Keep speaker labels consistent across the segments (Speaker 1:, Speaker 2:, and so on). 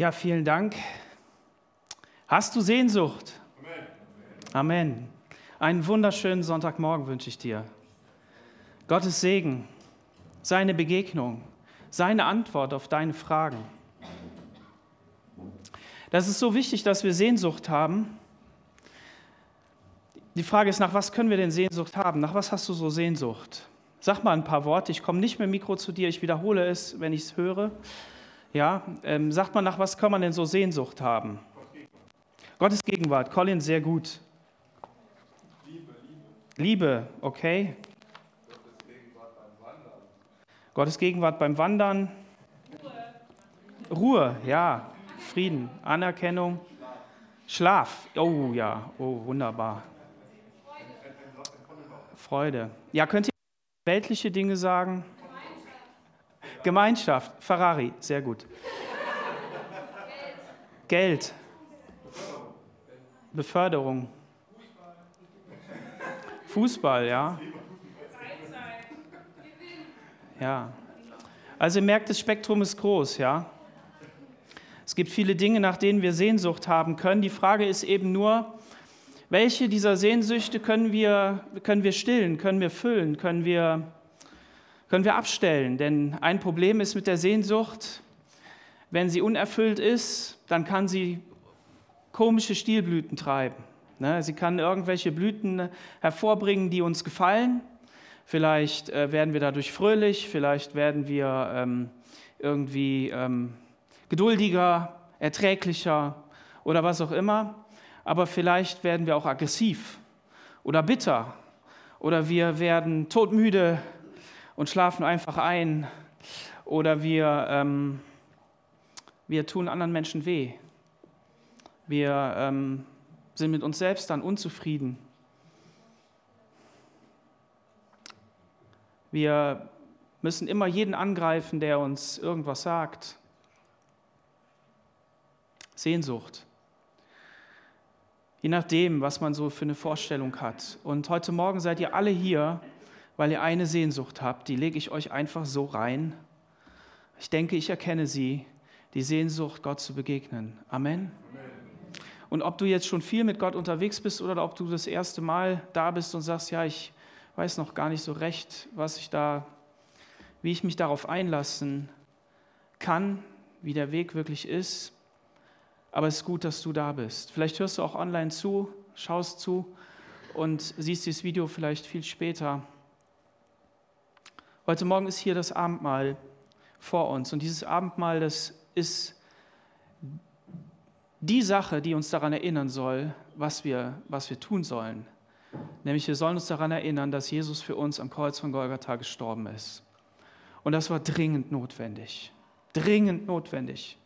Speaker 1: Ja, vielen Dank. Hast du Sehnsucht? Amen. Amen. Einen wunderschönen Sonntagmorgen wünsche ich dir. Gottes Segen, seine Begegnung, seine Antwort auf deine Fragen. Das ist so wichtig, dass wir Sehnsucht haben. Die Frage ist, nach was können wir denn Sehnsucht haben? Nach was hast du so Sehnsucht? Sag mal ein paar Worte. Ich komme nicht mit dem Mikro zu dir, ich wiederhole es, wenn ich es höre. Ja, ähm, sagt man, nach was kann man denn so Sehnsucht haben? Gottes Gegenwart. Colin, sehr gut. Liebe, Liebe. Liebe, okay. Gottes Gegenwart beim Wandern. Ruhe. Ruhe, ja. Frieden, Anerkennung. Schlaf. Oh ja, oh wunderbar. Freude. Ja, könnt ihr weltliche Dinge sagen? Gemeinschaft, Ferrari, sehr gut. Geld. Beförderung. Fußball, ja. Ja. Also ihr merkt, das Spektrum ist groß, ja. Es gibt viele Dinge, nach denen wir Sehnsucht haben können. Die Frage ist eben nur, welche dieser Sehnsüchte können wir, können wir stillen, können wir füllen, können wir können wir abstellen. Denn ein Problem ist mit der Sehnsucht, wenn sie unerfüllt ist, dann kann sie komische Stielblüten treiben. Ne? Sie kann irgendwelche Blüten hervorbringen, die uns gefallen. Vielleicht äh, werden wir dadurch fröhlich, vielleicht werden wir ähm, irgendwie ähm, geduldiger, erträglicher oder was auch immer. Aber vielleicht werden wir auch aggressiv oder bitter oder wir werden todmüde und schlafen einfach ein oder wir, ähm, wir tun anderen Menschen weh. Wir ähm, sind mit uns selbst dann unzufrieden. Wir müssen immer jeden angreifen, der uns irgendwas sagt. Sehnsucht. Je nachdem, was man so für eine Vorstellung hat. Und heute Morgen seid ihr alle hier, weil ihr eine Sehnsucht habt, die lege ich euch einfach so rein. Ich denke, ich erkenne sie, die Sehnsucht, Gott zu begegnen. Amen. Amen. Und ob du jetzt schon viel mit Gott unterwegs bist oder ob du das erste Mal da bist und sagst, ja, ich weiß noch gar nicht so recht, was ich da, wie ich mich darauf einlassen kann, wie der Weg wirklich ist. Aber es ist gut, dass du da bist. Vielleicht hörst du auch online zu, schaust zu und siehst dieses Video vielleicht viel später. Heute Morgen ist hier das Abendmahl vor uns und dieses Abendmahl, das ist die Sache, die uns daran erinnern soll, was wir, was wir tun sollen. Nämlich wir sollen uns daran erinnern, dass Jesus für uns am Kreuz von Golgatha gestorben ist. Und das war dringend notwendig. Dringend notwendig.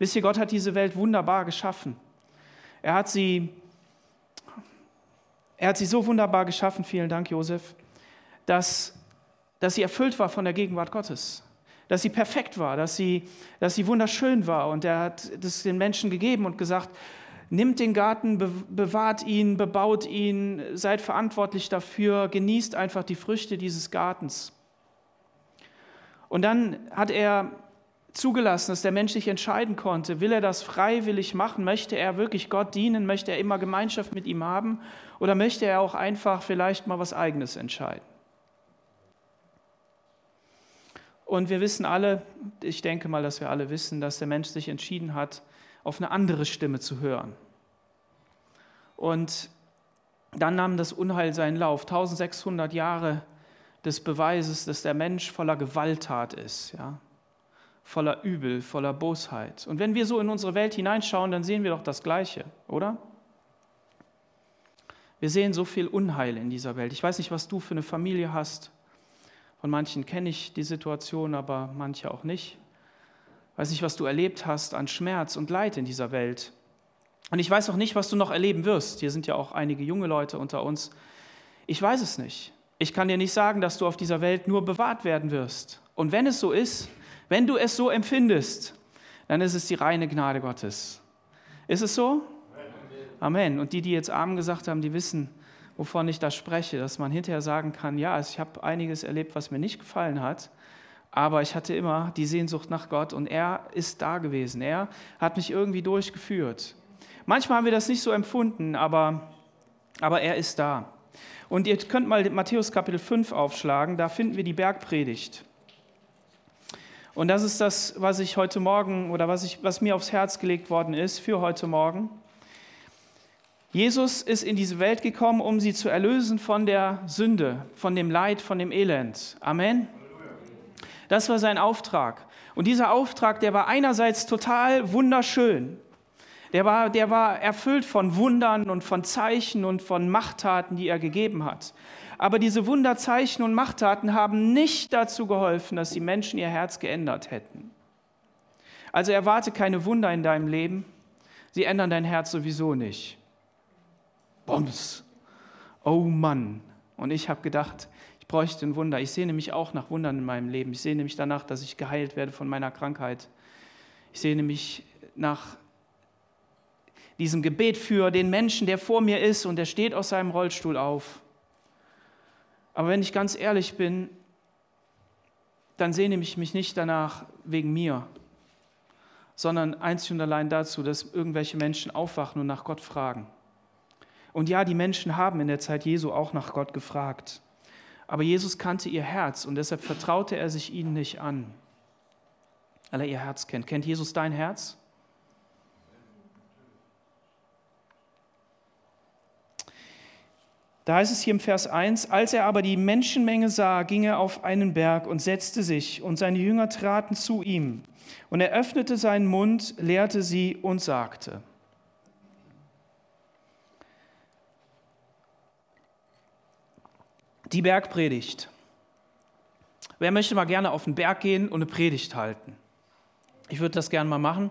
Speaker 1: Wisst ihr, Gott hat diese Welt wunderbar geschaffen. Er hat sie, er hat sie so wunderbar geschaffen, vielen Dank, Josef, dass dass sie erfüllt war von der Gegenwart Gottes, dass sie perfekt war, dass sie, dass sie wunderschön war. Und er hat das den Menschen gegeben und gesagt, nimmt den Garten, bewahrt ihn, bebaut ihn, seid verantwortlich dafür, genießt einfach die Früchte dieses Gartens. Und dann hat er zugelassen, dass der Mensch sich entscheiden konnte, will er das freiwillig machen, möchte er wirklich Gott dienen, möchte er immer Gemeinschaft mit ihm haben oder möchte er auch einfach vielleicht mal was eigenes entscheiden. Und wir wissen alle, ich denke mal, dass wir alle wissen, dass der Mensch sich entschieden hat, auf eine andere Stimme zu hören. Und dann nahm das Unheil seinen Lauf. 1600 Jahre des Beweises, dass der Mensch voller Gewalttat ist, ja? voller Übel, voller Bosheit. Und wenn wir so in unsere Welt hineinschauen, dann sehen wir doch das Gleiche, oder? Wir sehen so viel Unheil in dieser Welt. Ich weiß nicht, was du für eine Familie hast. Von manchen kenne ich die Situation, aber manche auch nicht. Ich weiß nicht, was du erlebt hast an Schmerz und Leid in dieser Welt. Und ich weiß auch nicht, was du noch erleben wirst. Hier sind ja auch einige junge Leute unter uns. Ich weiß es nicht. Ich kann dir nicht sagen, dass du auf dieser Welt nur bewahrt werden wirst. Und wenn es so ist, wenn du es so empfindest, dann ist es die reine Gnade Gottes. Ist es so? Amen. Und die, die jetzt Amen gesagt haben, die wissen, wovon ich da spreche, dass man hinterher sagen kann, ja, ich habe einiges erlebt, was mir nicht gefallen hat. Aber ich hatte immer die Sehnsucht nach Gott und er ist da gewesen. Er hat mich irgendwie durchgeführt. Manchmal haben wir das nicht so empfunden, aber, aber er ist da. Und ihr könnt mal Matthäus Kapitel 5 aufschlagen, da finden wir die Bergpredigt. Und das ist das, was ich heute Morgen oder was, ich, was mir aufs Herz gelegt worden ist für heute Morgen. Jesus ist in diese Welt gekommen, um sie zu erlösen von der Sünde, von dem Leid, von dem Elend. Amen. Das war sein Auftrag. Und dieser Auftrag, der war einerseits total wunderschön. Der war, der war erfüllt von Wundern und von Zeichen und von Machttaten, die er gegeben hat. Aber diese Wunderzeichen und Machttaten haben nicht dazu geholfen, dass die Menschen ihr Herz geändert hätten. Also erwarte keine Wunder in deinem Leben. Sie ändern dein Herz sowieso nicht. Bombs. Oh Mann. Und ich habe gedacht, ich bräuchte ein Wunder. Ich sehne mich auch nach Wundern in meinem Leben. Ich sehne mich danach, dass ich geheilt werde von meiner Krankheit. Ich sehne mich nach diesem Gebet für den Menschen, der vor mir ist und der steht aus seinem Rollstuhl auf. Aber wenn ich ganz ehrlich bin, dann sehne ich mich nicht danach wegen mir, sondern einzig und allein dazu, dass irgendwelche Menschen aufwachen und nach Gott fragen. Und ja, die Menschen haben in der Zeit Jesu auch nach Gott gefragt. Aber Jesus kannte ihr Herz und deshalb vertraute er sich ihnen nicht an, weil er ihr Herz kennt. Kennt Jesus dein Herz? Da heißt es hier im Vers 1, als er aber die Menschenmenge sah, ging er auf einen Berg und setzte sich, und seine Jünger traten zu ihm. Und er öffnete seinen Mund, lehrte sie und sagte, Die Bergpredigt. Wer möchte mal gerne auf den Berg gehen und eine Predigt halten? Ich würde das gerne mal machen.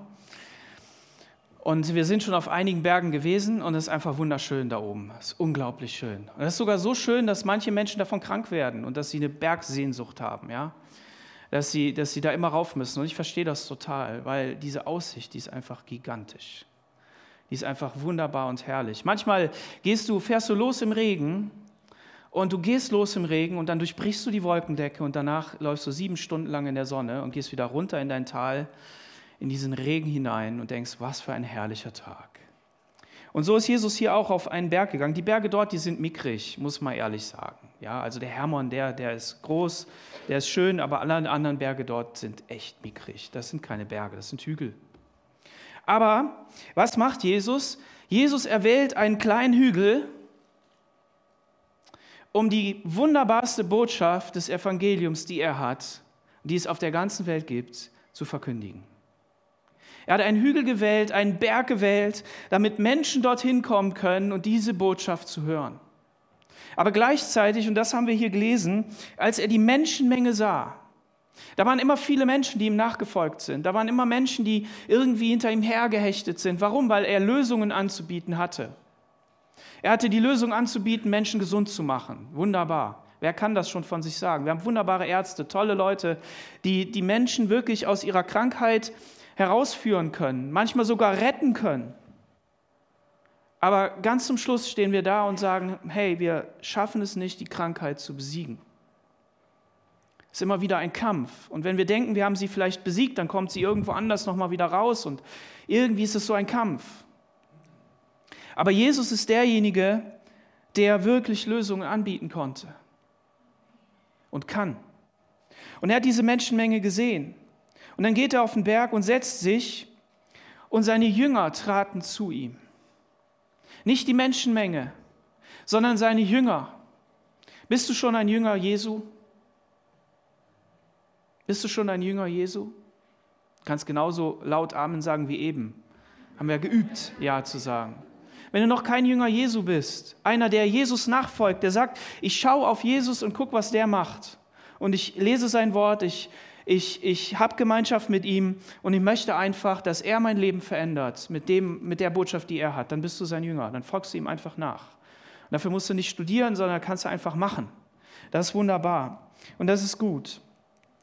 Speaker 1: Und wir sind schon auf einigen Bergen gewesen und es ist einfach wunderschön da oben. Es ist unglaublich schön. Und es ist sogar so schön, dass manche Menschen davon krank werden und dass sie eine Bergsehnsucht haben, ja. Dass sie, dass sie da immer rauf müssen. Und ich verstehe das total, weil diese Aussicht, die ist einfach gigantisch. Die ist einfach wunderbar und herrlich. Manchmal gehst du, fährst du los im Regen und du gehst los im Regen und dann durchbrichst du die Wolkendecke und danach läufst du sieben Stunden lang in der Sonne und gehst wieder runter in dein Tal, in diesen Regen hinein und denkst, was für ein herrlicher Tag. Und so ist Jesus hier auch auf einen Berg gegangen. Die Berge dort, die sind mickrig, muss man ehrlich sagen. Ja, also der Hermon, der, der ist groß, der ist schön, aber alle anderen Berge dort sind echt mickrig. Das sind keine Berge, das sind Hügel. Aber was macht Jesus? Jesus erwählt einen kleinen Hügel, um die wunderbarste Botschaft des Evangeliums, die er hat, die es auf der ganzen Welt gibt, zu verkündigen. Er hat einen Hügel gewählt, einen Berg gewählt, damit Menschen dorthin kommen können und diese Botschaft zu hören. Aber gleichzeitig, und das haben wir hier gelesen, als er die Menschenmenge sah, da waren immer viele Menschen, die ihm nachgefolgt sind. Da waren immer Menschen, die irgendwie hinter ihm hergehechtet sind. Warum? Weil er Lösungen anzubieten hatte. Er hatte die Lösung anzubieten, Menschen gesund zu machen. Wunderbar. Wer kann das schon von sich sagen? Wir haben wunderbare Ärzte, tolle Leute, die die Menschen wirklich aus ihrer Krankheit herausführen können, manchmal sogar retten können. Aber ganz zum Schluss stehen wir da und sagen, hey, wir schaffen es nicht, die Krankheit zu besiegen. Es ist immer wieder ein Kampf. Und wenn wir denken, wir haben sie vielleicht besiegt, dann kommt sie irgendwo anders nochmal wieder raus. Und irgendwie ist es so ein Kampf. Aber Jesus ist derjenige, der wirklich Lösungen anbieten konnte und kann. Und er hat diese Menschenmenge gesehen. Und dann geht er auf den Berg und setzt sich und seine Jünger traten zu ihm. Nicht die Menschenmenge, sondern seine Jünger. Bist du schon ein Jünger Jesu? Bist du schon ein Jünger Jesu? Du kannst genauso laut Amen sagen wie eben. Haben wir geübt, Ja zu sagen. Wenn du noch kein Jünger Jesu bist, einer, der Jesus nachfolgt, der sagt, ich schaue auf Jesus und gucke, was der macht. Und ich lese sein Wort, ich, ich, ich habe Gemeinschaft mit ihm und ich möchte einfach, dass er mein Leben verändert mit, dem, mit der Botschaft, die er hat. Dann bist du sein Jünger, dann folgst du ihm einfach nach. Und dafür musst du nicht studieren, sondern kannst du einfach machen. Das ist wunderbar und das ist gut.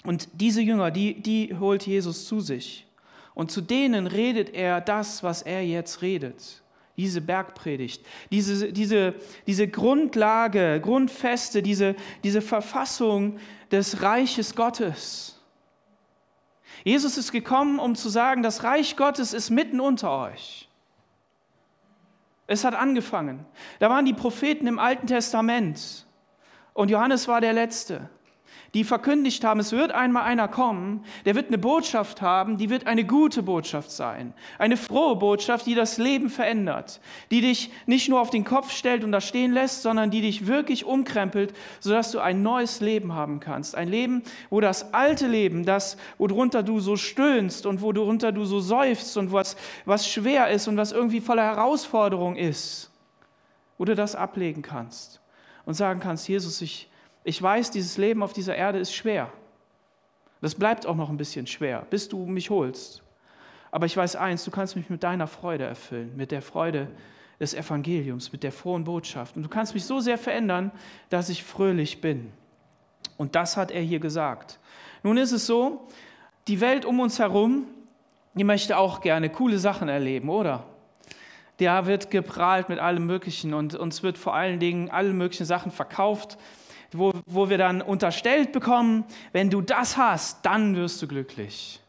Speaker 1: Und diese Jünger, die, die holt Jesus zu sich. Und zu denen redet er das, was er jetzt redet diese Bergpredigt, diese, diese, diese Grundlage, Grundfeste, diese, diese Verfassung des Reiches Gottes. Jesus ist gekommen, um zu sagen, das Reich Gottes ist mitten unter euch. Es hat angefangen. Da waren die Propheten im Alten Testament und Johannes war der Letzte die verkündigt haben, es wird einmal einer kommen, der wird eine Botschaft haben, die wird eine gute Botschaft sein. Eine frohe Botschaft, die das Leben verändert, die dich nicht nur auf den Kopf stellt und da stehen lässt, sondern die dich wirklich umkrempelt, sodass du ein neues Leben haben kannst. Ein Leben, wo das alte Leben, das, worunter du so stöhnst und worunter du so seufzt und was, was schwer ist und was irgendwie voller Herausforderung ist, wo du das ablegen kannst und sagen kannst, Jesus, ich ich weiß, dieses Leben auf dieser Erde ist schwer. Das bleibt auch noch ein bisschen schwer, bis du mich holst. Aber ich weiß eins, du kannst mich mit deiner Freude erfüllen, mit der Freude des Evangeliums, mit der frohen Botschaft. Und du kannst mich so sehr verändern, dass ich fröhlich bin. Und das hat er hier gesagt. Nun ist es so, die Welt um uns herum, die möchte auch gerne coole Sachen erleben, oder? Da wird geprahlt mit allem Möglichen und uns wird vor allen Dingen alle möglichen Sachen verkauft, wo, wo wir dann unterstellt bekommen, wenn du das hast, dann wirst du glücklich.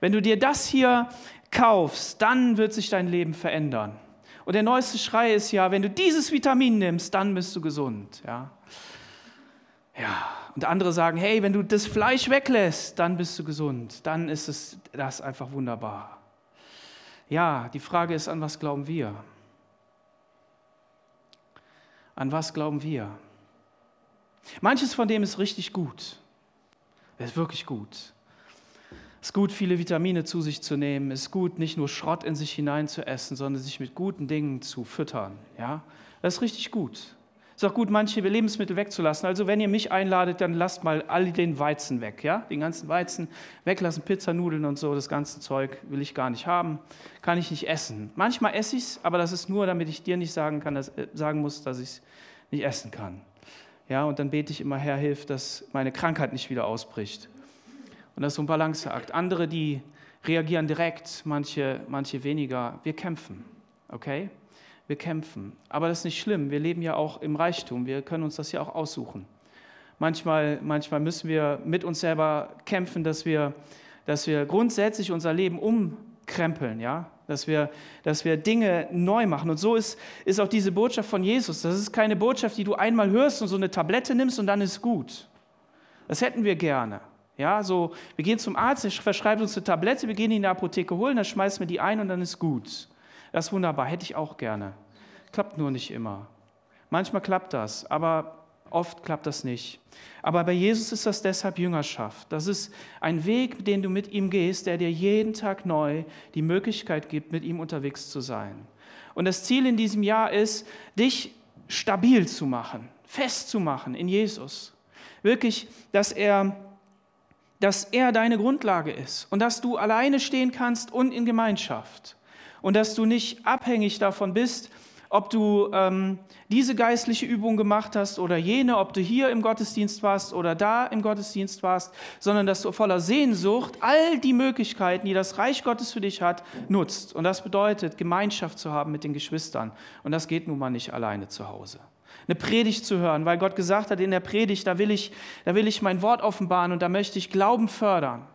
Speaker 1: Wenn du dir das hier kaufst, dann wird sich dein Leben verändern. Und der neueste Schrei ist ja, wenn du dieses Vitamin nimmst, dann bist du gesund. Ja. Ja, und andere sagen, hey, wenn du das Fleisch weglässt, dann bist du gesund. Dann ist es das einfach wunderbar. Ja, die Frage ist, an was glauben wir? An was glauben wir? Manches von dem ist richtig gut. Es ist wirklich gut. Es ist gut, viele Vitamine zu sich zu nehmen. Es ist gut, nicht nur Schrott in sich hinein zu essen, sondern sich mit guten Dingen zu füttern. Ja? Das ist richtig gut. Es ist auch gut, manche Lebensmittel wegzulassen. Also wenn ihr mich einladet, dann lasst mal all den Weizen weg. Ja? Den ganzen Weizen weglassen, Pizzanudeln und so, das ganze Zeug will ich gar nicht haben, kann ich nicht essen. Manchmal esse ich es, aber das ist nur, damit ich dir nicht sagen, kann, dass, äh, sagen muss, dass ich es nicht essen kann. Ja, und dann bete ich immer, Herr, hilf, dass meine Krankheit nicht wieder ausbricht. Und das ist so ein Balanceakt. Andere, die reagieren direkt, manche, manche weniger. Wir kämpfen, okay? Wir kämpfen. Aber das ist nicht schlimm. Wir leben ja auch im Reichtum. Wir können uns das ja auch aussuchen. Manchmal, manchmal müssen wir mit uns selber kämpfen, dass wir, dass wir grundsätzlich unser Leben umkrempeln, ja? Dass wir, dass wir Dinge neu machen. Und so ist, ist auch diese Botschaft von Jesus. Das ist keine Botschaft, die du einmal hörst und so eine Tablette nimmst und dann ist gut. Das hätten wir gerne. Ja, so, wir gehen zum Arzt, er verschreibt uns eine Tablette, wir gehen in die Apotheke holen, dann schmeißen wir die ein und dann ist gut. Das ist wunderbar, hätte ich auch gerne. Klappt nur nicht immer. Manchmal klappt das, aber Oft klappt das nicht. Aber bei Jesus ist das deshalb Jüngerschaft. Das ist ein Weg, den du mit ihm gehst, der dir jeden Tag neu die Möglichkeit gibt, mit ihm unterwegs zu sein. Und das Ziel in diesem Jahr ist, dich stabil zu machen, festzumachen in Jesus. Wirklich, dass er, dass er deine Grundlage ist und dass du alleine stehen kannst und in Gemeinschaft. Und dass du nicht abhängig davon bist, ob du ähm, diese geistliche Übung gemacht hast oder jene, ob du hier im Gottesdienst warst oder da im Gottesdienst warst, sondern dass du voller Sehnsucht all die Möglichkeiten, die das Reich Gottes für dich hat, nutzt. Und das bedeutet, Gemeinschaft zu haben mit den Geschwistern. Und das geht nun mal nicht alleine zu Hause. Eine Predigt zu hören, weil Gott gesagt hat, in der Predigt, da will ich, da will ich mein Wort offenbaren und da möchte ich Glauben fördern.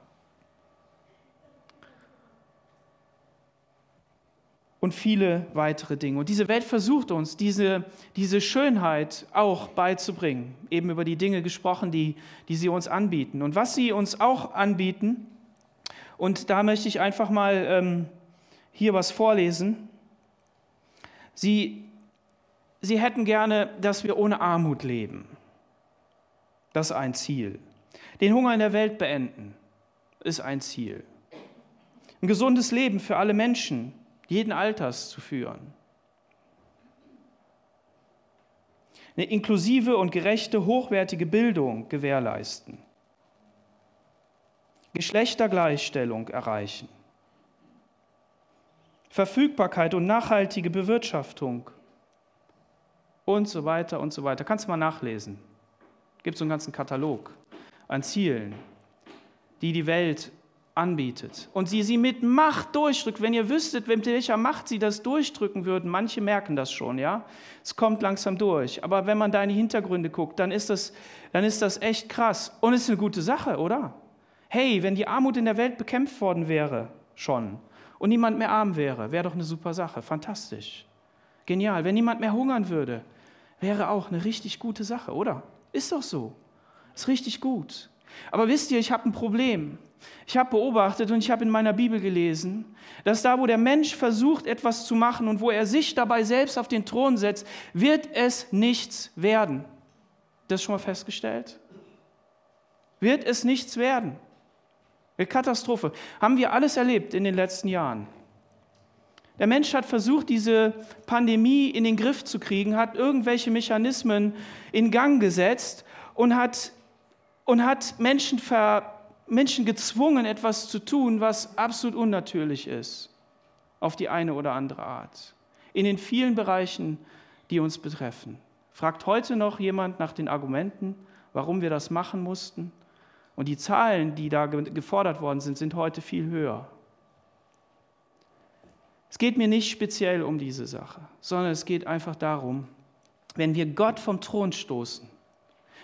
Speaker 1: Und viele weitere Dinge. Und diese Welt versucht uns, diese, diese Schönheit auch beizubringen, eben über die Dinge gesprochen, die, die sie uns anbieten. Und was sie uns auch anbieten, und da möchte ich einfach mal ähm, hier was vorlesen. Sie, sie hätten gerne, dass wir ohne Armut leben. Das ist ein Ziel. Den Hunger in der Welt beenden ist ein Ziel. Ein gesundes Leben für alle Menschen jeden Alters zu führen. Eine inklusive und gerechte, hochwertige Bildung gewährleisten. Geschlechtergleichstellung erreichen. Verfügbarkeit und nachhaltige Bewirtschaftung und so weiter und so weiter. Kannst du mal nachlesen. Gibt so einen ganzen Katalog an Zielen, die die Welt anbietet und sie sie mit Macht durchdrückt. Wenn ihr wüsstet, mit welcher Macht sie das durchdrücken würden, manche merken das schon, ja. Es kommt langsam durch. Aber wenn man da in die Hintergründe guckt, dann ist das, dann ist das echt krass. Und es ist eine gute Sache, oder? Hey, wenn die Armut in der Welt bekämpft worden wäre, schon, und niemand mehr arm wäre, wäre doch eine super Sache, fantastisch. Genial. Wenn niemand mehr hungern würde, wäre auch eine richtig gute Sache, oder? Ist doch so. Ist richtig gut. Aber wisst ihr, ich habe ein Problem. Ich habe beobachtet und ich habe in meiner Bibel gelesen, dass da, wo der Mensch versucht, etwas zu machen und wo er sich dabei selbst auf den Thron setzt, wird es nichts werden. Das schon mal festgestellt? Wird es nichts werden. Eine Katastrophe. Haben wir alles erlebt in den letzten Jahren. Der Mensch hat versucht, diese Pandemie in den Griff zu kriegen, hat irgendwelche Mechanismen in Gang gesetzt und hat, und hat Menschen, ver, Menschen gezwungen, etwas zu tun, was absolut unnatürlich ist, auf die eine oder andere Art. In den vielen Bereichen, die uns betreffen. Fragt heute noch jemand nach den Argumenten, warum wir das machen mussten? Und die Zahlen, die da gefordert worden sind, sind heute viel höher. Es geht mir nicht speziell um diese Sache, sondern es geht einfach darum, wenn wir Gott vom Thron stoßen,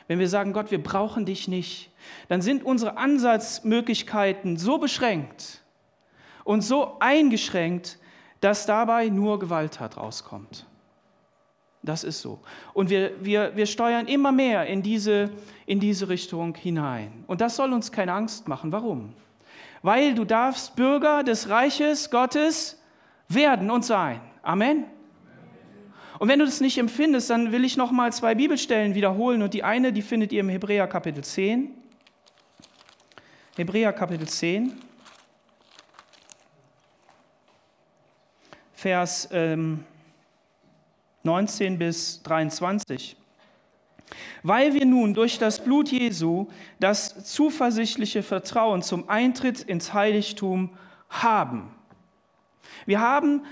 Speaker 1: wenn wir sagen, Gott, wir brauchen dich nicht, dann sind unsere Ansatzmöglichkeiten so beschränkt und so eingeschränkt, dass dabei nur Gewalttat rauskommt. Das ist so. Und wir, wir, wir steuern immer mehr in diese, in diese Richtung hinein. Und das soll uns keine Angst machen. Warum? Weil du darfst Bürger des Reiches Gottes werden und sein. Amen. Und wenn du das nicht empfindest, dann will ich noch mal zwei Bibelstellen wiederholen und die eine, die findet ihr im Hebräer Kapitel 10. Hebräer Kapitel 10. Vers ähm, 19 bis 23. Weil wir nun durch das Blut Jesu das zuversichtliche Vertrauen zum Eintritt ins Heiligtum haben. Wir haben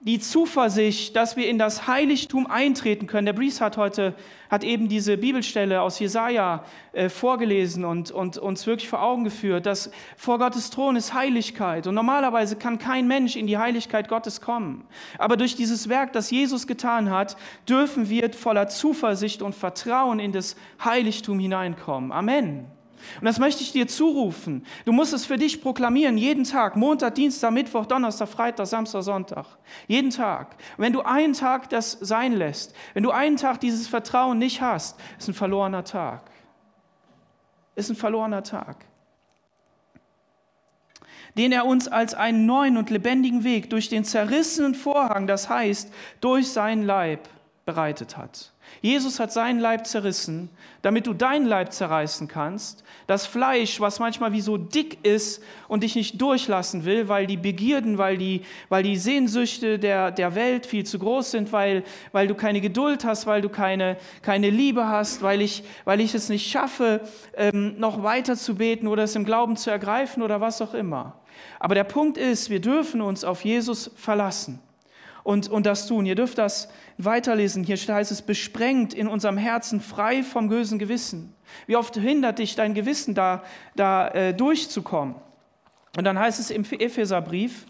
Speaker 1: die Zuversicht, dass wir in das Heiligtum eintreten können. Der Brees hat heute hat eben diese Bibelstelle aus Jesaja äh, vorgelesen und, und uns wirklich vor Augen geführt, dass vor Gottes Thron ist Heiligkeit. Und normalerweise kann kein Mensch in die Heiligkeit Gottes kommen. Aber durch dieses Werk, das Jesus getan hat, dürfen wir voller Zuversicht und Vertrauen in das Heiligtum hineinkommen. Amen. Und das möchte ich dir zurufen. Du musst es für dich proklamieren, jeden Tag, Montag, Dienstag, Mittwoch, Donnerstag, Freitag, Samstag, Sonntag. Jeden Tag. Und wenn du einen Tag das sein lässt, wenn du einen Tag dieses Vertrauen nicht hast, ist ein verlorener Tag. Ist ein verlorener Tag. Den er uns als einen neuen und lebendigen Weg durch den zerrissenen Vorhang, das heißt durch seinen Leib, bereitet hat. Jesus hat seinen Leib zerrissen, damit du deinen Leib zerreißen kannst. Das Fleisch, was manchmal wie so dick ist und dich nicht durchlassen will, weil die Begierden, weil die, weil die Sehnsüchte der, der Welt viel zu groß sind, weil, weil du keine Geduld hast, weil du keine, keine Liebe hast, weil ich, weil ich es nicht schaffe, ähm, noch weiter zu beten oder es im Glauben zu ergreifen oder was auch immer. Aber der Punkt ist, wir dürfen uns auf Jesus verlassen und, und das tun. Ihr dürft das weiterlesen. Hier heißt es, besprengt in unserem Herzen, frei vom bösen Gewissen. Wie oft hindert dich dein Gewissen da, da äh, durchzukommen? Und dann heißt es im Epheserbrief,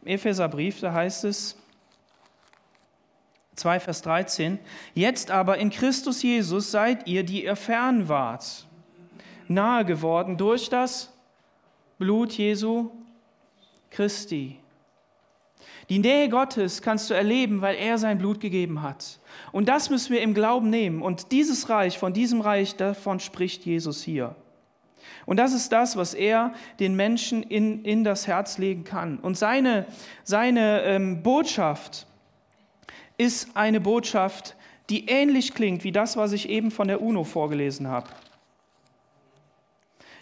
Speaker 1: im Epheserbrief, da heißt es, 2 Vers 13, jetzt aber in Christus Jesus seid ihr, die ihr fern wart nahe geworden durch das Blut Jesu Christi. Die Nähe Gottes kannst du erleben, weil er sein Blut gegeben hat. Und das müssen wir im Glauben nehmen. Und dieses Reich, von diesem Reich, davon spricht Jesus hier. Und das ist das, was er den Menschen in, in das Herz legen kann. Und seine, seine ähm, Botschaft ist eine Botschaft, die ähnlich klingt wie das, was ich eben von der UNO vorgelesen habe.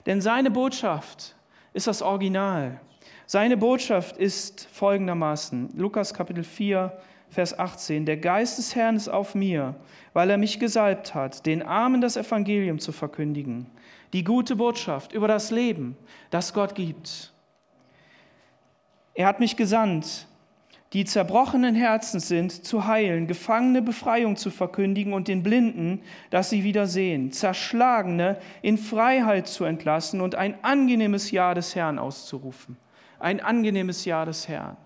Speaker 1: Denn seine Botschaft ist das Original. Seine Botschaft ist folgendermaßen, Lukas Kapitel 4, Vers 18, der Geist des Herrn ist auf mir, weil er mich gesalbt hat, den Armen das Evangelium zu verkündigen, die gute Botschaft über das Leben, das Gott gibt. Er hat mich gesandt, die zerbrochenen Herzen sind, zu heilen, Gefangene Befreiung zu verkündigen und den Blinden, dass sie wieder sehen, Zerschlagene in Freiheit zu entlassen und ein angenehmes Jahr des Herrn auszurufen. Ein angenehmes Jahr des Herrn.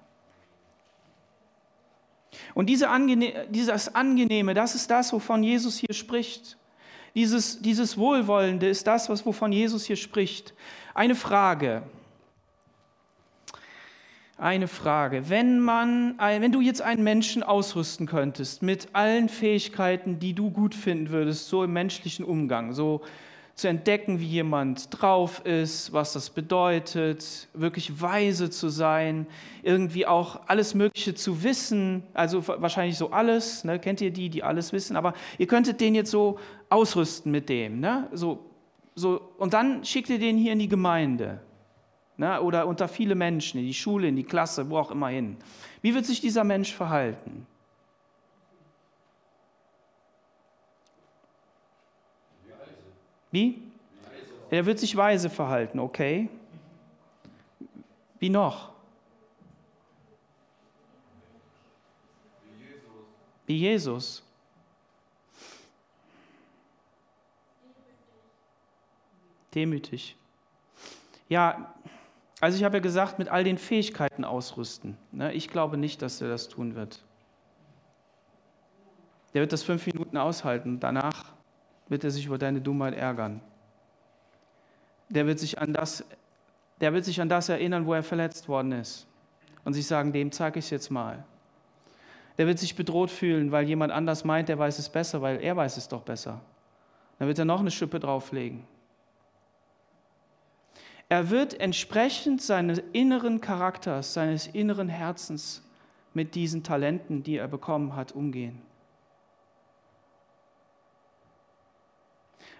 Speaker 1: Und diese Angene dieses Angenehme, das ist das, wovon Jesus hier spricht. Dieses, dieses Wohlwollende ist das, was, wovon Jesus hier spricht. Eine Frage. Eine Frage. Wenn, man, wenn du jetzt einen Menschen ausrüsten könntest mit allen Fähigkeiten, die du gut finden würdest, so im menschlichen Umgang, so zu entdecken, wie jemand drauf ist, was das bedeutet, wirklich weise zu sein, irgendwie auch alles Mögliche zu wissen, also wahrscheinlich so alles, ne? kennt ihr die, die alles wissen, aber ihr könntet den jetzt so ausrüsten mit dem, ne? so, so, und dann schickt ihr den hier in die Gemeinde ne? oder unter viele Menschen, in die Schule, in die Klasse, wo auch immer hin. Wie wird sich dieser Mensch verhalten? Wie? Er wird sich weise verhalten, okay. Wie noch? Wie Jesus. Demütig. Ja, also ich habe ja gesagt, mit all den Fähigkeiten ausrüsten. Ne? Ich glaube nicht, dass er das tun wird. Der wird das fünf Minuten aushalten. Danach wird er sich über deine Dummheit ärgern. Der wird sich an das, der wird sich an das erinnern, wo er verletzt worden ist und sich sagen, dem zeige ich es jetzt mal. Der wird sich bedroht fühlen, weil jemand anders meint, der weiß es besser, weil er weiß es doch besser. Dann wird er noch eine Schippe drauflegen. Er wird entsprechend seines inneren Charakters, seines inneren Herzens mit diesen Talenten, die er bekommen hat, umgehen.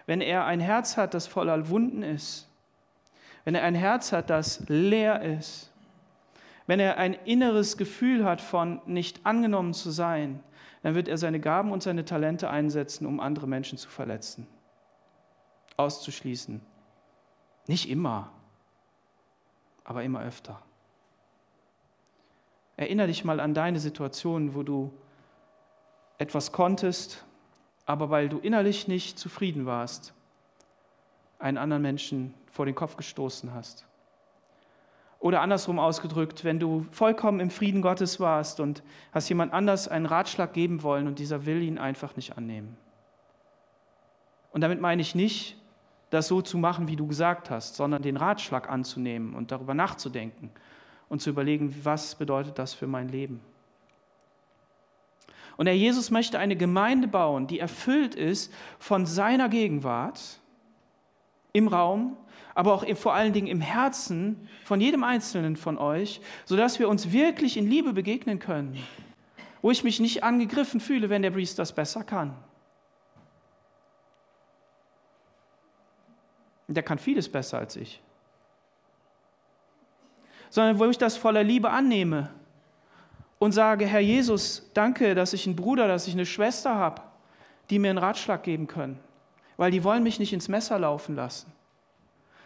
Speaker 1: wenn er ein Herz hat, das voller Wunden ist, wenn er ein Herz hat, das leer ist, wenn er ein inneres Gefühl hat von nicht angenommen zu sein, dann wird er seine Gaben und seine Talente einsetzen, um andere Menschen zu verletzen, auszuschließen. Nicht immer, aber immer öfter. Erinnere dich mal an deine Situation, wo du etwas konntest, aber weil du innerlich nicht zufrieden warst, einen anderen Menschen vor den Kopf gestoßen hast. Oder andersrum ausgedrückt, wenn du vollkommen im Frieden Gottes warst und hast jemand anders einen Ratschlag geben wollen und dieser will ihn einfach nicht annehmen. Und damit meine ich nicht, das so zu machen, wie du gesagt hast, sondern den Ratschlag anzunehmen und darüber nachzudenken und zu überlegen, was bedeutet das für mein Leben. Und der Jesus möchte eine Gemeinde bauen, die erfüllt ist von seiner Gegenwart im Raum, aber auch vor allen Dingen im Herzen von jedem Einzelnen von euch, sodass wir uns wirklich in Liebe begegnen können, wo ich mich nicht angegriffen fühle, wenn der Priest das besser kann. Der kann vieles besser als ich. Sondern wo ich das voller Liebe annehme und sage, Herr Jesus, danke, dass ich einen Bruder, dass ich eine Schwester habe, die mir einen Ratschlag geben können, weil die wollen mich nicht ins Messer laufen lassen.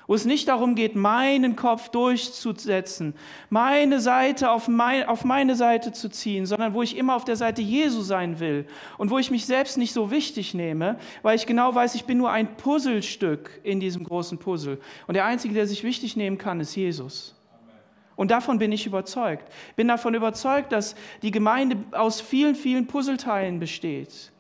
Speaker 1: Wo es nicht darum geht, meinen Kopf durchzusetzen, meine Seite auf, mein, auf meine Seite zu ziehen, sondern wo ich immer auf der Seite Jesu sein will und wo ich mich selbst nicht so wichtig nehme, weil ich genau weiß, ich bin nur ein Puzzlestück in diesem großen Puzzle. Und der Einzige, der sich wichtig nehmen kann, ist Jesus. Und davon bin ich überzeugt. Bin davon überzeugt, dass die Gemeinde aus vielen, vielen Puzzleteilen besteht.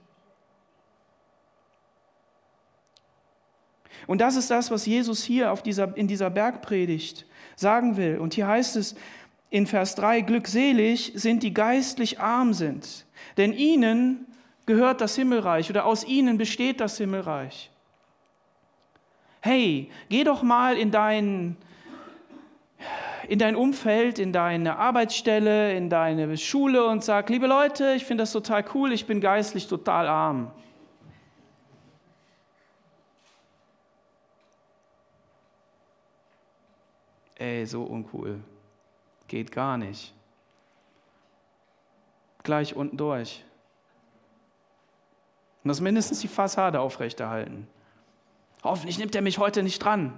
Speaker 1: Und das ist das, was Jesus hier auf dieser, in dieser Bergpredigt sagen will. Und hier heißt es in Vers 3, glückselig sind die geistlich arm sind, denn ihnen gehört das Himmelreich oder aus ihnen besteht das Himmelreich. Hey, geh doch mal in deinen in dein Umfeld, in deine Arbeitsstelle, in deine Schule und sag, liebe Leute, ich finde das total cool, ich bin geistlich total arm. Ey, so uncool. Geht gar nicht. Gleich unten durch. Und das mindestens die Fassade aufrechterhalten. Hoffentlich nimmt er mich heute nicht dran.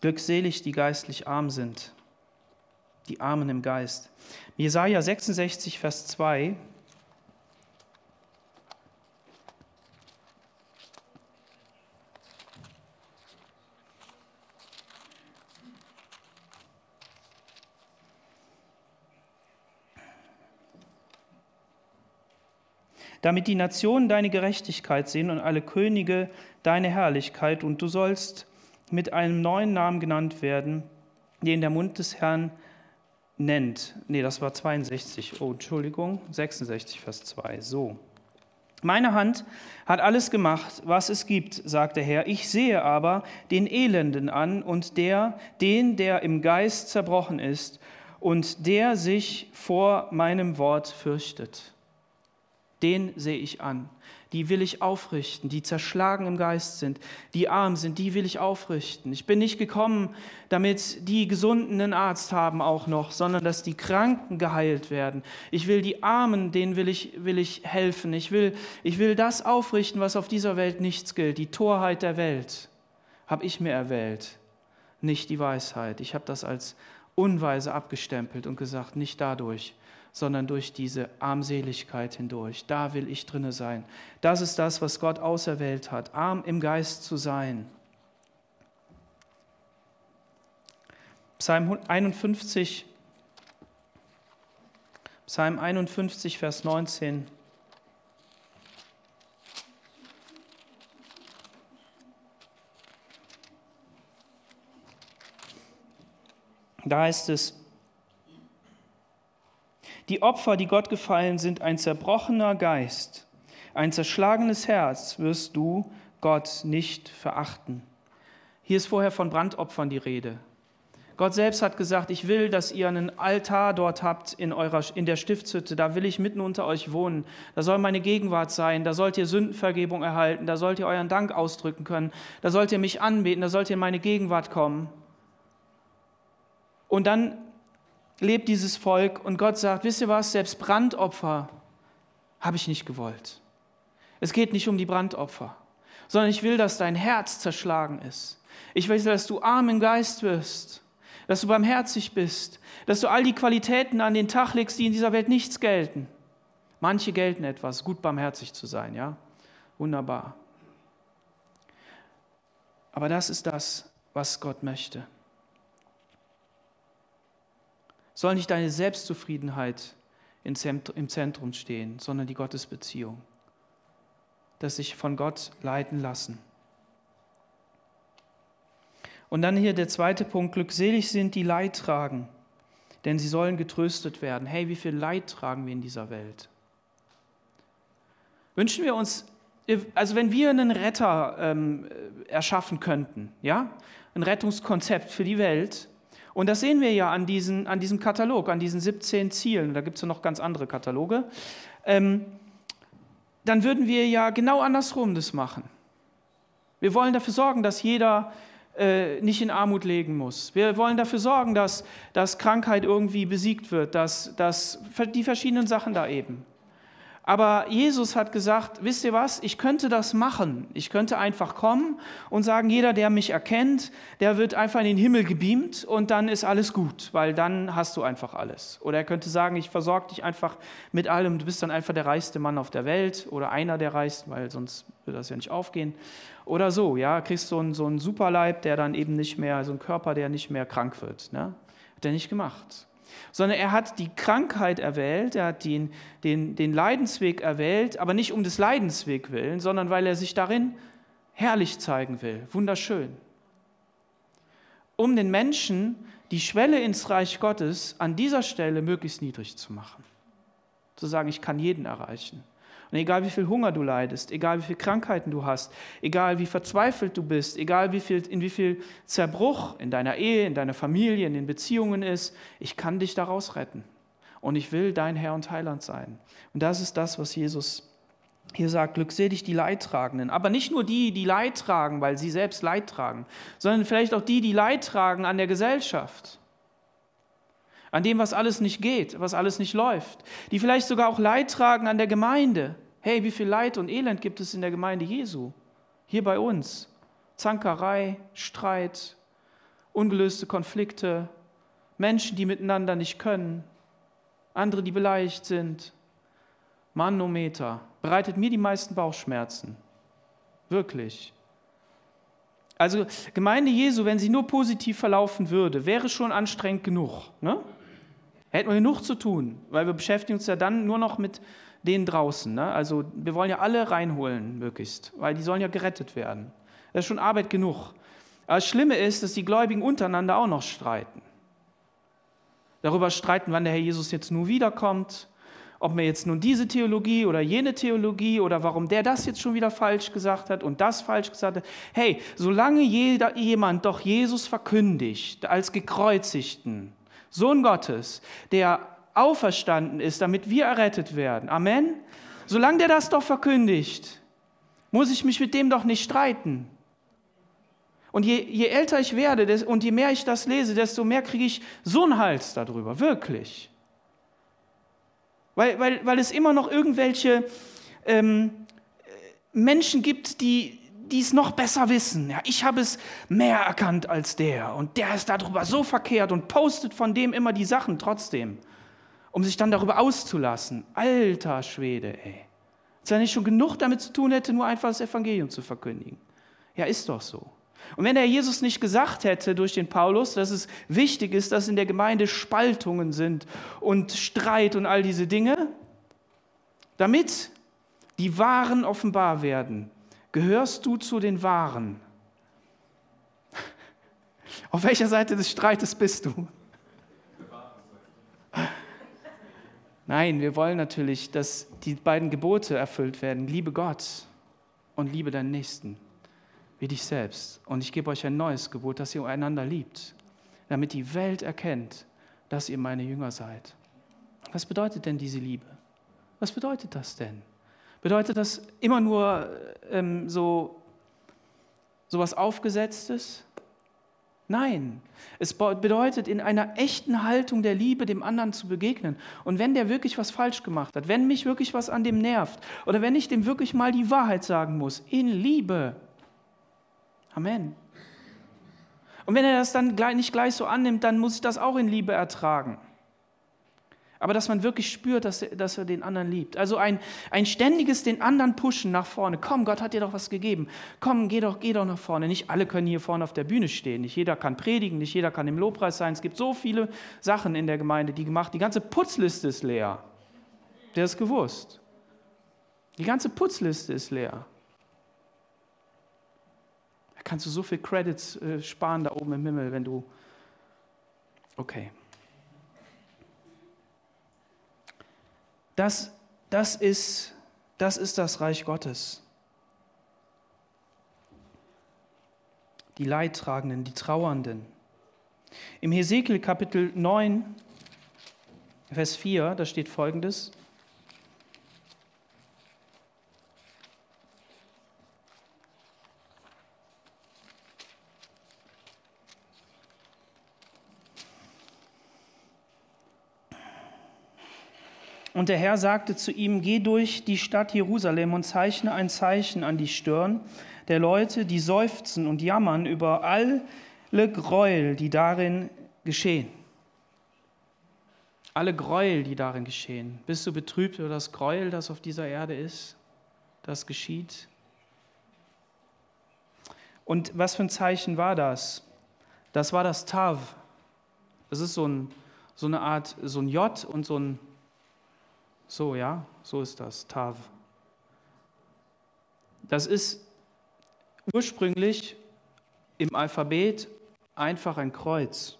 Speaker 1: Glückselig, die geistlich arm sind, die Armen im Geist. Jesaja 66, Vers 2. damit die Nationen deine Gerechtigkeit sehen und alle Könige deine Herrlichkeit. Und du sollst mit einem neuen Namen genannt werden, den der Mund des Herrn nennt. Nee, das war 62. Oh, Entschuldigung, 66, Vers 2. So. Meine Hand hat alles gemacht, was es gibt, sagt der Herr. Ich sehe aber den Elenden an und der, den, der im Geist zerbrochen ist und der sich vor meinem Wort fürchtet. Den sehe ich an die will ich aufrichten, die zerschlagen im Geist sind, die arm sind, die will ich aufrichten. Ich bin nicht gekommen, damit die Gesunden einen Arzt haben auch noch, sondern dass die Kranken geheilt werden. Ich will die Armen, denen will ich, will ich helfen. Ich will, ich will das aufrichten, was auf dieser Welt nichts gilt. Die Torheit der Welt habe ich mir erwählt, nicht die Weisheit. Ich habe das als unweise abgestempelt und gesagt, nicht dadurch sondern durch diese Armseligkeit hindurch. Da will ich drinne sein. Das ist das, was Gott auserwählt hat, arm im Geist zu sein. Psalm 51, Psalm 51, Vers 19. Da heißt es, die Opfer, die Gott gefallen, sind ein zerbrochener Geist, ein zerschlagenes Herz wirst du Gott nicht verachten. Hier ist vorher von Brandopfern die Rede. Gott selbst hat gesagt, ich will, dass ihr einen Altar dort habt in, eurer, in der Stiftshütte, da will ich mitten unter euch wohnen, da soll meine Gegenwart sein, da sollt ihr Sündenvergebung erhalten, da sollt ihr euren Dank ausdrücken können, da sollt ihr mich anbeten, da sollt ihr in meine Gegenwart kommen. Und dann lebt dieses Volk und Gott sagt, wisst ihr was, selbst Brandopfer habe ich nicht gewollt. Es geht nicht um die Brandopfer, sondern ich will, dass dein Herz zerschlagen ist. Ich will, dass du arm im Geist wirst, dass du barmherzig bist, dass du all die Qualitäten an den Tag legst, die in dieser Welt nichts gelten. Manche gelten etwas, gut barmherzig zu sein, ja? Wunderbar. Aber das ist das, was Gott möchte soll nicht deine Selbstzufriedenheit im Zentrum stehen, sondern die Gottesbeziehung. Das sich von Gott leiten lassen. Und dann hier der zweite Punkt, glückselig sind die Leid tragen, denn sie sollen getröstet werden. Hey, wie viel Leid tragen wir in dieser Welt? Wünschen wir uns, also wenn wir einen Retter ähm, erschaffen könnten, ja, ein Rettungskonzept für die Welt, und das sehen wir ja an, diesen, an diesem Katalog, an diesen 17 Zielen. Da gibt es ja noch ganz andere Kataloge. Ähm, dann würden wir ja genau andersrum das machen. Wir wollen dafür sorgen, dass jeder äh, nicht in Armut legen muss. Wir wollen dafür sorgen, dass, dass Krankheit irgendwie besiegt wird, dass, dass die verschiedenen Sachen da eben. Aber Jesus hat gesagt, wisst ihr was, ich könnte das machen. Ich könnte einfach kommen und sagen, jeder, der mich erkennt, der wird einfach in den Himmel gebeamt und dann ist alles gut, weil dann hast du einfach alles. Oder er könnte sagen, ich versorge dich einfach mit allem, du bist dann einfach der reichste Mann auf der Welt oder einer der reichsten, weil sonst würde das ja nicht aufgehen. Oder so, ja, kriegst so einen, so einen Superleib, der dann eben nicht mehr, so einen Körper, der nicht mehr krank wird. Ne? Hat er nicht gemacht sondern er hat die Krankheit erwählt, er hat den, den, den Leidensweg erwählt, aber nicht um des Leidensweg willen, sondern weil er sich darin herrlich zeigen will, wunderschön. Um den Menschen die Schwelle ins Reich Gottes an dieser Stelle möglichst niedrig zu machen. Zu sagen, ich kann jeden erreichen. Und egal wie viel Hunger du leidest, egal wie viele Krankheiten du hast, egal wie verzweifelt du bist, egal wie viel, in wie viel Zerbruch in deiner Ehe, in deiner Familie, in den Beziehungen ist, ich kann dich daraus retten. Und ich will dein Herr und Heiland sein. Und das ist das, was Jesus hier sagt, glückselig die Leidtragenden. Aber nicht nur die, die Leid tragen, weil sie selbst Leid tragen, sondern vielleicht auch die, die Leid tragen an der Gesellschaft an dem, was alles nicht geht, was alles nicht läuft, die vielleicht sogar auch Leid tragen an der Gemeinde. Hey, wie viel Leid und Elend gibt es in der Gemeinde Jesu? Hier bei uns. Zankerei, Streit, ungelöste Konflikte, Menschen, die miteinander nicht können, andere, die beleidigt sind. Manometer bereitet mir die meisten Bauchschmerzen. Wirklich. Also Gemeinde Jesu, wenn sie nur positiv verlaufen würde, wäre schon anstrengend genug. Ne? Hätten wir genug zu tun, weil wir beschäftigen uns ja dann nur noch mit denen draußen. Ne? Also wir wollen ja alle reinholen, möglichst, weil die sollen ja gerettet werden. Das ist schon Arbeit genug. Aber das Schlimme ist, dass die Gläubigen untereinander auch noch streiten. Darüber streiten, wann der Herr Jesus jetzt nur wiederkommt, ob mir jetzt nun diese Theologie oder jene Theologie oder warum der das jetzt schon wieder falsch gesagt hat und das falsch gesagt hat. Hey, solange jeder, jemand doch Jesus verkündigt als gekreuzigten Sohn Gottes, der auferstanden ist, damit wir errettet werden. Amen. Solange der das doch verkündigt, muss ich mich mit dem doch nicht streiten. Und je, je älter ich werde und je mehr ich das lese, desto mehr kriege ich so einen Hals darüber, wirklich. Weil, weil, weil es immer noch irgendwelche ähm, Menschen gibt, die, die es noch besser wissen. Ja, ich habe es mehr erkannt als der und der ist darüber so verkehrt und postet von dem immer die Sachen trotzdem, um sich dann darüber auszulassen. Alter Schwede, ey. Als er nicht schon genug damit zu tun hätte, nur einfach das Evangelium zu verkündigen. Ja, ist doch so. Und wenn der Jesus nicht gesagt hätte durch den Paulus, dass es wichtig ist, dass in der Gemeinde Spaltungen sind und Streit und all diese Dinge, damit die Wahren offenbar werden, gehörst du zu den Wahren. Auf welcher Seite des Streites bist du? Nein, wir wollen natürlich, dass die beiden Gebote erfüllt werden. Liebe Gott und liebe deinen Nächsten wie dich selbst. Und ich gebe euch ein neues Gebot, dass ihr einander liebt, damit die Welt erkennt, dass ihr meine Jünger seid. Was bedeutet denn diese Liebe? Was bedeutet das denn? Bedeutet das immer nur ähm, so was Aufgesetztes? Nein, es bedeutet, in einer echten Haltung der Liebe dem anderen zu begegnen. Und wenn der wirklich was falsch gemacht hat, wenn mich wirklich was an dem nervt oder wenn ich dem wirklich mal die Wahrheit sagen muss, in Liebe, Amen. Und wenn er das dann nicht gleich so annimmt, dann muss ich das auch in Liebe ertragen. Aber dass man wirklich spürt, dass er, dass er den anderen liebt. Also ein, ein ständiges den anderen pushen nach vorne. Komm, Gott hat dir doch was gegeben. Komm, geh doch, geh doch nach vorne. Nicht alle können hier vorne auf der Bühne stehen. Nicht jeder kann predigen, nicht jeder kann im Lobpreis sein. Es gibt so viele Sachen in der Gemeinde, die gemacht. Die ganze Putzliste ist leer. Der ist gewusst. Die ganze Putzliste ist leer. Da kannst du so viel Credits äh, sparen da oben im Himmel, wenn du. Okay. Das, das, ist, das ist das Reich Gottes. Die Leidtragenden, die Trauernden. Im Hesekiel Kapitel 9, Vers 4, da steht folgendes. Und der Herr sagte zu ihm, geh durch die Stadt Jerusalem und zeichne ein Zeichen an die Stirn der Leute, die seufzen und jammern über alle Gräuel, die darin geschehen. Alle Gräuel, die darin geschehen. Bist du betrübt über das Gräuel, das auf dieser Erde ist, das geschieht? Und was für ein Zeichen war das? Das war das Tav. Das ist so, ein, so eine Art, so ein J und so ein so, ja, so ist das, Tav. Das ist ursprünglich im Alphabet einfach ein Kreuz.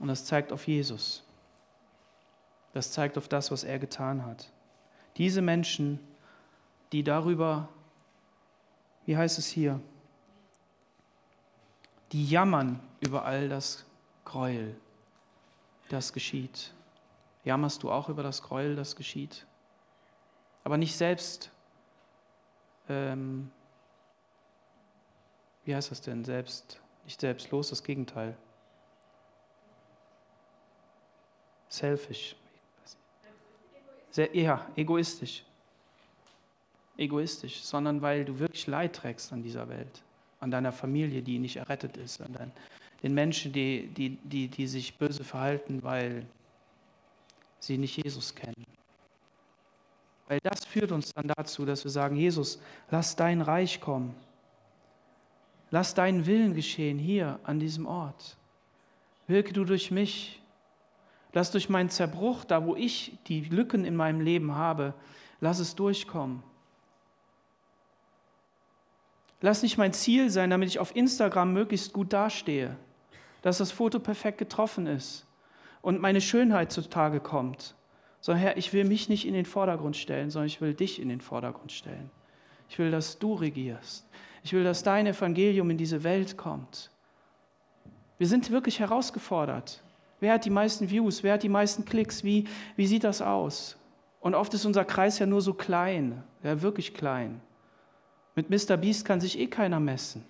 Speaker 1: Und das zeigt auf Jesus. Das zeigt auf das, was er getan hat. Diese Menschen, die darüber, wie heißt es hier, die jammern über all das Gräuel, das geschieht. Jammerst du auch über das Gräuel, das geschieht? Aber nicht selbst, ähm, wie heißt das denn, selbst, nicht selbstlos, das Gegenteil. Selfish. Sehr, ja, egoistisch. Egoistisch, sondern weil du wirklich Leid trägst an dieser Welt, an deiner Familie, die nicht errettet ist, an deinen, den Menschen, die, die, die, die sich böse verhalten, weil sie nicht Jesus kennen. Weil das führt uns dann dazu, dass wir sagen, Jesus, lass dein Reich kommen. Lass deinen Willen geschehen hier an diesem Ort. Wirke du durch mich. Lass durch meinen Zerbruch, da wo ich die Lücken in meinem Leben habe, lass es durchkommen. Lass nicht mein Ziel sein, damit ich auf Instagram möglichst gut dastehe, dass das Foto perfekt getroffen ist und meine Schönheit zutage kommt. Sondern Herr, ich will mich nicht in den Vordergrund stellen, sondern ich will dich in den Vordergrund stellen. Ich will, dass du regierst. Ich will, dass dein Evangelium in diese Welt kommt. Wir sind wirklich herausgefordert. Wer hat die meisten Views? Wer hat die meisten Klicks? Wie, wie sieht das aus? Und oft ist unser Kreis ja nur so klein, ja, wirklich klein. Mit Mr. Beast kann sich eh keiner messen.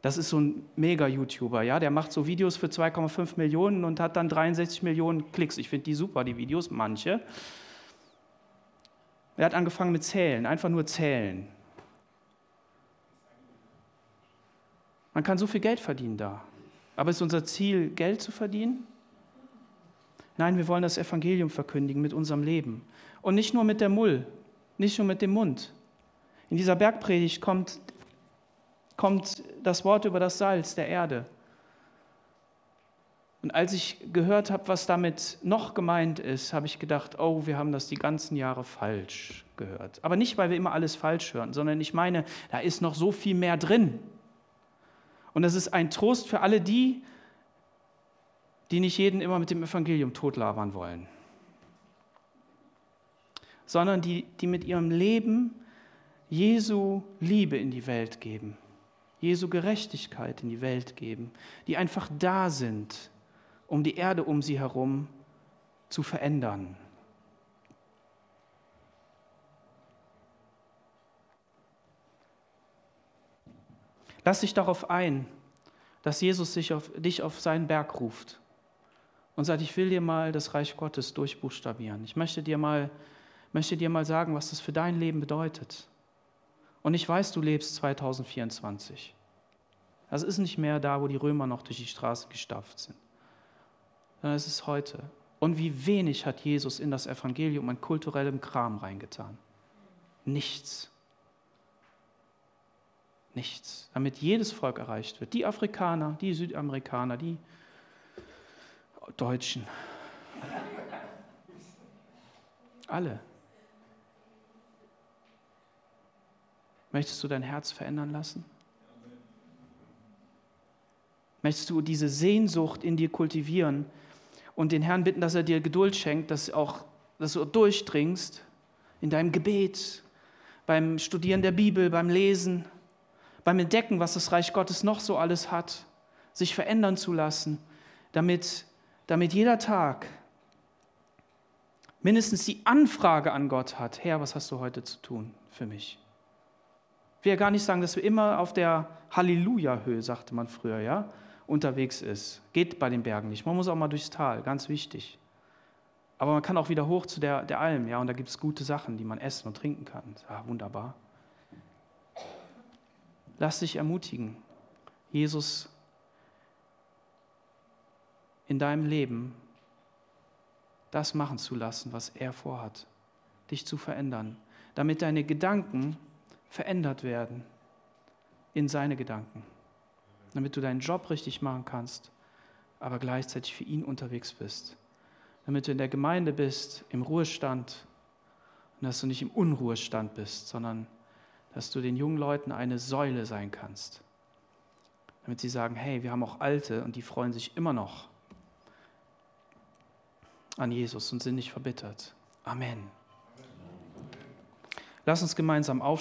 Speaker 1: Das ist so ein Mega-YouTuber, ja, der macht so Videos für 2,5 Millionen und hat dann 63 Millionen Klicks. Ich finde die super, die Videos, manche. Er hat angefangen mit Zählen, einfach nur zählen. Man kann so viel Geld verdienen da. Aber ist unser Ziel, Geld zu verdienen? Nein, wir wollen das Evangelium verkündigen mit unserem Leben. Und nicht nur mit der Mull, nicht nur mit dem Mund. In dieser Bergpredigt kommt, kommt das Wort über das Salz der Erde. Und als ich gehört habe, was damit noch gemeint ist, habe ich gedacht, oh, wir haben das die ganzen Jahre falsch gehört. Aber nicht, weil wir immer alles falsch hören, sondern ich meine, da ist noch so viel mehr drin. Und das ist ein Trost für alle die, die nicht jeden immer mit dem Evangelium totlabern wollen, sondern die, die mit ihrem Leben Jesu Liebe in die Welt geben, Jesu Gerechtigkeit in die Welt geben, die einfach da sind, um die Erde um sie herum zu verändern. Lass dich darauf ein, dass Jesus sich auf, dich auf seinen Berg ruft und sagt, ich will dir mal das Reich Gottes durchbuchstabieren. Ich möchte dir mal, möchte dir mal sagen, was das für dein Leben bedeutet. Und ich weiß, du lebst 2024. Das ist nicht mehr da, wo die Römer noch durch die Straße gestafft sind, sondern es ist heute. Und wie wenig hat Jesus in das Evangelium an kulturellem Kram reingetan? Nichts. Nichts. Damit jedes Volk erreicht wird. Die Afrikaner, die Südamerikaner, die Deutschen. Alle. Möchtest du dein Herz verändern lassen? Möchtest du diese Sehnsucht in dir kultivieren und den Herrn bitten, dass er dir Geduld schenkt, dass, auch, dass du durchdringst in deinem Gebet, beim Studieren der Bibel, beim Lesen, beim Entdecken, was das Reich Gottes noch so alles hat, sich verändern zu lassen, damit, damit jeder Tag mindestens die Anfrage an Gott hat, Herr, was hast du heute zu tun für mich? Ich will ja gar nicht sagen, dass wir immer auf der Halleluja-Höhe, sagte man früher, ja, unterwegs ist. Geht bei den Bergen nicht. Man muss auch mal durchs Tal, ganz wichtig. Aber man kann auch wieder hoch zu der, der Alm, ja, und da gibt es gute Sachen, die man essen und trinken kann. Ja, wunderbar. Lass dich ermutigen, Jesus in deinem Leben das machen zu lassen, was er vorhat, dich zu verändern, damit deine Gedanken verändert werden in seine Gedanken, damit du deinen Job richtig machen kannst, aber gleichzeitig für ihn unterwegs bist, damit du in der Gemeinde bist, im Ruhestand und dass du nicht im Unruhestand bist, sondern dass du den jungen Leuten eine Säule sein kannst, damit sie sagen, hey, wir haben auch Alte und die freuen sich immer noch an Jesus und sind nicht verbittert. Amen. Lass uns gemeinsam aufstehen.